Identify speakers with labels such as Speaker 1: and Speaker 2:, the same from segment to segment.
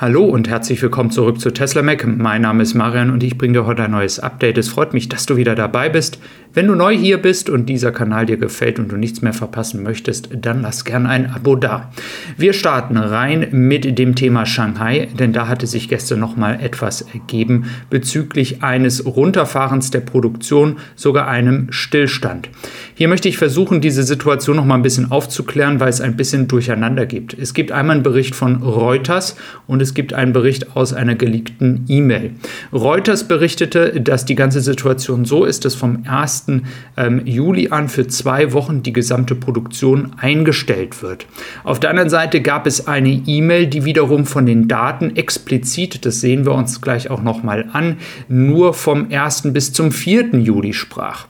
Speaker 1: Hallo und herzlich willkommen zurück zu Tesla Mac. Mein Name ist Marian und ich bringe dir heute ein neues Update. Es freut mich, dass du wieder dabei bist. Wenn du neu hier bist und dieser Kanal dir gefällt und du nichts mehr verpassen möchtest, dann lass gern ein Abo da. Wir starten rein mit dem Thema Shanghai, denn da hatte sich gestern noch mal etwas ergeben bezüglich eines Runterfahrens der Produktion, sogar einem Stillstand. Hier möchte ich versuchen, diese Situation noch mal ein bisschen aufzuklären, weil es ein bisschen durcheinander gibt. Es gibt einmal einen Bericht von Reuters und es es gibt einen Bericht aus einer geleakten E-Mail. Reuters berichtete, dass die ganze Situation so ist, dass vom 1. Ähm, Juli an für zwei Wochen die gesamte Produktion eingestellt wird. Auf der anderen Seite gab es eine E-Mail, die wiederum von den Daten explizit, das sehen wir uns gleich auch nochmal an, nur vom 1. bis zum 4. Juli sprach.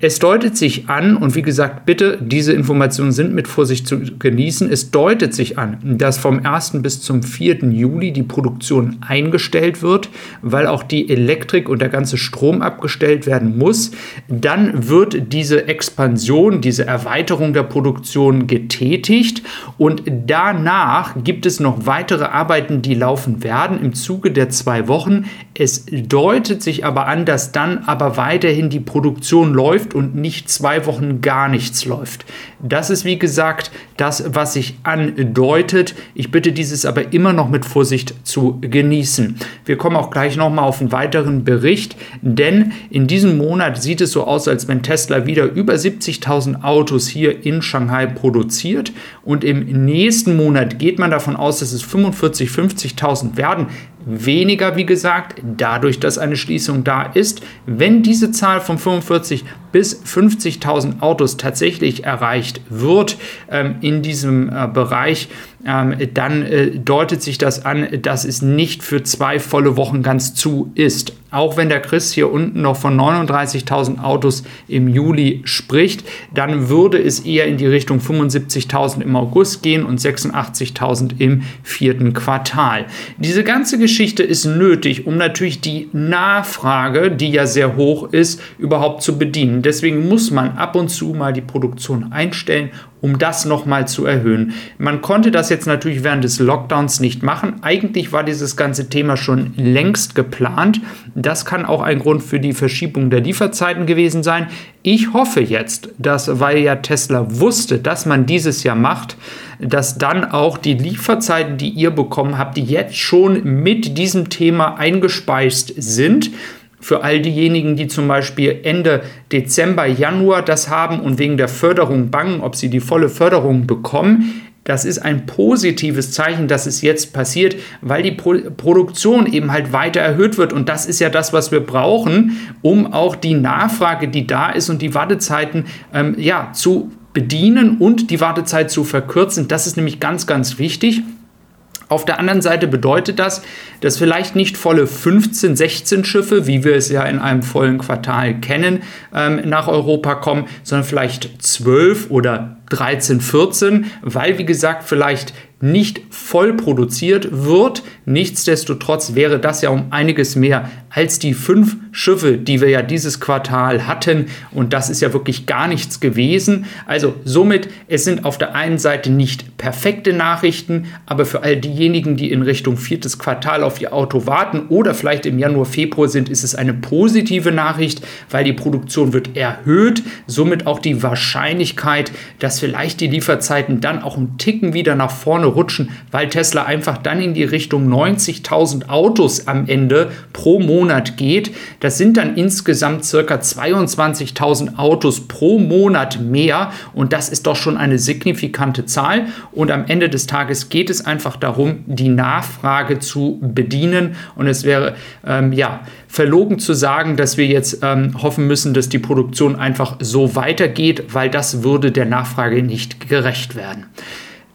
Speaker 1: Es deutet sich an, und wie gesagt, bitte, diese Informationen sind mit Vorsicht zu genießen, es deutet sich an, dass vom 1. bis zum 4. Juli Juli die Produktion eingestellt wird, weil auch die Elektrik und der ganze Strom abgestellt werden muss, dann wird diese Expansion, diese Erweiterung der Produktion getätigt und danach gibt es noch weitere Arbeiten, die laufen werden im Zuge der zwei Wochen. Es deutet sich aber an, dass dann aber weiterhin die Produktion läuft und nicht zwei Wochen gar nichts läuft. Das ist wie gesagt das, was sich andeutet. Ich bitte dieses aber immer noch mit Vorsicht Vorsicht zu genießen. Wir kommen auch gleich nochmal auf einen weiteren Bericht, denn in diesem Monat sieht es so aus, als wenn Tesla wieder über 70.000 Autos hier in Shanghai produziert und im nächsten Monat geht man davon aus, dass es 45.000, 50.000 werden weniger, wie gesagt, dadurch, dass eine Schließung da ist. Wenn diese Zahl von 45 bis 50.000 Autos tatsächlich erreicht wird ähm, in diesem äh, Bereich, ähm, dann äh, deutet sich das an, dass es nicht für zwei volle Wochen ganz zu ist. Auch wenn der Chris hier unten noch von 39.000 Autos im Juli spricht, dann würde es eher in die Richtung 75.000 im August gehen und 86.000 im vierten Quartal. Diese ganze Geschichte ist nötig, um natürlich die Nachfrage, die ja sehr hoch ist, überhaupt zu bedienen. Deswegen muss man ab und zu mal die Produktion einstellen um das nochmal zu erhöhen. Man konnte das jetzt natürlich während des Lockdowns nicht machen. Eigentlich war dieses ganze Thema schon längst geplant. Das kann auch ein Grund für die Verschiebung der Lieferzeiten gewesen sein. Ich hoffe jetzt, dass, weil ja Tesla wusste, dass man dieses Jahr macht, dass dann auch die Lieferzeiten, die ihr bekommen habt, die jetzt schon mit diesem Thema eingespeist sind für all diejenigen, die zum Beispiel Ende Dezember, Januar das haben und wegen der Förderung bangen, ob sie die volle Förderung bekommen. Das ist ein positives Zeichen, dass es jetzt passiert, weil die Pro Produktion eben halt weiter erhöht wird. Und das ist ja das, was wir brauchen, um auch die Nachfrage, die da ist und die Wartezeiten ähm, ja, zu bedienen und die Wartezeit zu verkürzen. Das ist nämlich ganz, ganz wichtig. Auf der anderen Seite bedeutet das, dass vielleicht nicht volle 15, 16 Schiffe, wie wir es ja in einem vollen Quartal kennen, ähm, nach Europa kommen, sondern vielleicht 12 oder 13, 14, weil wie gesagt vielleicht nicht voll produziert wird. Nichtsdestotrotz wäre das ja um einiges mehr als die fünf Schiffe, die wir ja dieses Quartal hatten. Und das ist ja wirklich gar nichts gewesen. Also somit, es sind auf der einen Seite nicht perfekte Nachrichten, aber für all diejenigen, die in Richtung viertes Quartal auf ihr Auto warten oder vielleicht im Januar, Februar sind, ist es eine positive Nachricht, weil die Produktion wird erhöht. Somit auch die Wahrscheinlichkeit, dass vielleicht die Lieferzeiten dann auch einen Ticken wieder nach vorne rutschen, weil Tesla einfach dann in die Richtung 90.000 Autos am Ende pro Monat geht. Das sind dann insgesamt circa 22.000 Autos pro Monat mehr und das ist doch schon eine signifikante Zahl. Und am Ende des Tages geht es einfach darum, die Nachfrage zu bedienen und es wäre ähm, ja verlogen zu sagen, dass wir jetzt ähm, hoffen müssen, dass die Produktion einfach so weitergeht, weil das würde der Nachfrage nicht gerecht werden.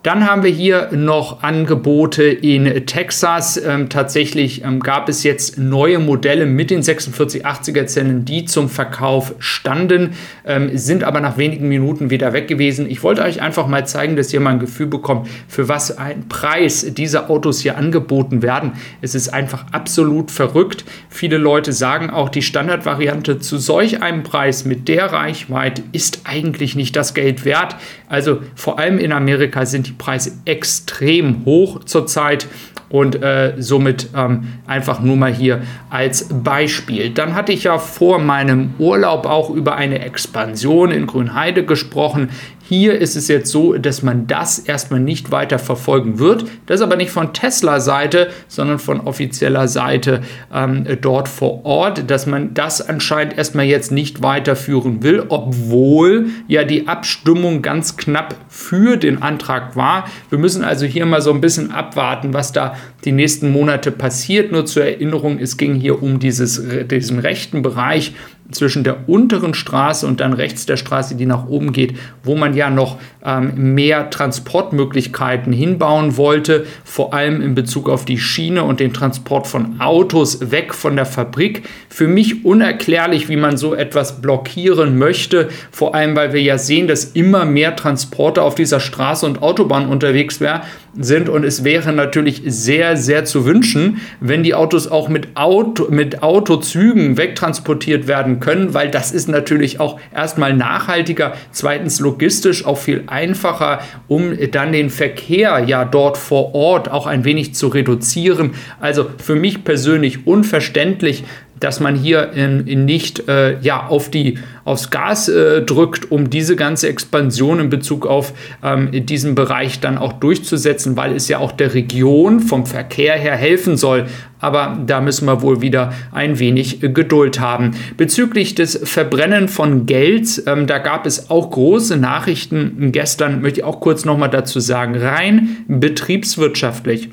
Speaker 1: Dann haben wir hier noch Angebote in Texas. Ähm, tatsächlich ähm, gab es jetzt neue Modelle mit den 4680er Zellen, die zum Verkauf standen, ähm, sind aber nach wenigen Minuten wieder weg gewesen. Ich wollte euch einfach mal zeigen, dass ihr mal ein Gefühl bekommt, für was ein Preis diese Autos hier angeboten werden. Es ist einfach absolut verrückt. Viele Leute sagen auch, die Standardvariante zu solch einem Preis mit der Reichweite ist eigentlich nicht das Geld wert. Also vor allem in Amerika sind die die Preise extrem hoch zurzeit und äh, somit ähm, einfach nur mal hier als Beispiel. Dann hatte ich ja vor meinem Urlaub auch über eine Expansion in Grünheide gesprochen. Hier ist es jetzt so, dass man das erstmal nicht weiter verfolgen wird. Das ist aber nicht von Tesla-Seite, sondern von offizieller Seite ähm, dort vor Ort, dass man das anscheinend erstmal jetzt nicht weiterführen will, obwohl ja die Abstimmung ganz knapp für den Antrag war. Wir müssen also hier mal so ein bisschen abwarten, was da die nächsten Monate passiert. Nur zur Erinnerung, es ging hier um dieses, diesen rechten Bereich zwischen der unteren Straße und dann rechts der Straße, die nach oben geht, wo man ja noch ähm, mehr Transportmöglichkeiten hinbauen wollte, vor allem in Bezug auf die Schiene und den Transport von Autos weg von der Fabrik. Für mich unerklärlich, wie man so etwas blockieren möchte, vor allem weil wir ja sehen, dass immer mehr Transporte auf dieser Straße und Autobahn unterwegs wär, sind und es wäre natürlich sehr, sehr zu wünschen, wenn die Autos auch mit, Auto, mit Autozügen wegtransportiert werden können, weil das ist natürlich auch erstmal nachhaltiger, zweitens logistisch auch viel einfacher, um dann den Verkehr ja dort vor Ort auch ein wenig zu reduzieren. Also für mich persönlich unverständlich, dass man hier in, in nicht äh, ja, auf die, aufs Gas äh, drückt, um diese ganze Expansion in Bezug auf ähm, diesen Bereich dann auch durchzusetzen, weil es ja auch der Region vom Verkehr her helfen soll. Aber da müssen wir wohl wieder ein wenig äh, Geduld haben. Bezüglich des Verbrennen von Geld, ähm, da gab es auch große Nachrichten gestern, möchte ich auch kurz nochmal dazu sagen, rein betriebswirtschaftlich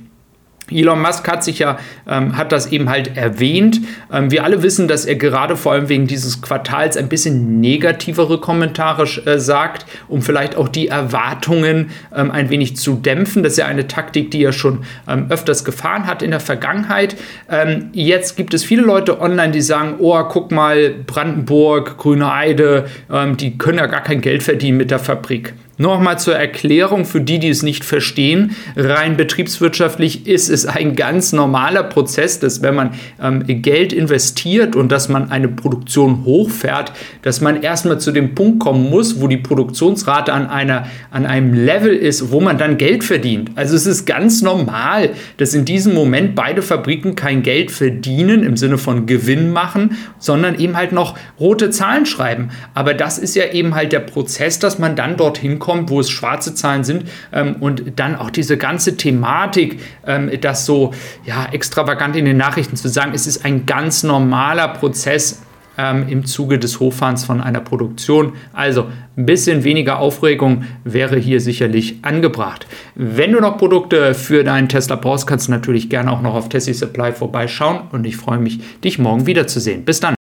Speaker 1: Elon Musk hat sich ja, ähm, hat das eben halt erwähnt. Ähm, wir alle wissen, dass er gerade vor allem wegen dieses Quartals ein bisschen negativere Kommentare äh, sagt, um vielleicht auch die Erwartungen ähm, ein wenig zu dämpfen. Das ist ja eine Taktik, die er schon ähm, öfters gefahren hat in der Vergangenheit. Ähm, jetzt gibt es viele Leute online, die sagen, oh, guck mal, Brandenburg, Grüne Eide, ähm, die können ja gar kein Geld verdienen mit der Fabrik. Nochmal zur Erklärung für die, die es nicht verstehen. Rein betriebswirtschaftlich ist es ein ganz normaler Prozess, dass wenn man ähm, Geld investiert und dass man eine Produktion hochfährt, dass man erstmal zu dem Punkt kommen muss, wo die Produktionsrate an, einer, an einem Level ist, wo man dann Geld verdient. Also es ist ganz normal, dass in diesem Moment beide Fabriken kein Geld verdienen im Sinne von Gewinn machen, sondern eben halt noch rote Zahlen schreiben. Aber das ist ja eben halt der Prozess, dass man dann dorthin kommt kommt, wo es schwarze Zahlen sind ähm, und dann auch diese ganze Thematik, ähm, das so ja, extravagant in den Nachrichten zu sagen, es ist ein ganz normaler Prozess, ähm, im Zuge des Hochfahrens von einer Produktion. Also ein bisschen weniger Aufregung wäre hier sicherlich angebracht. Wenn du noch Produkte für deinen Tesla brauchst, kannst du natürlich gerne auch noch auf Tessie Supply vorbeischauen und ich freue mich, dich morgen wiederzusehen. Bis dann.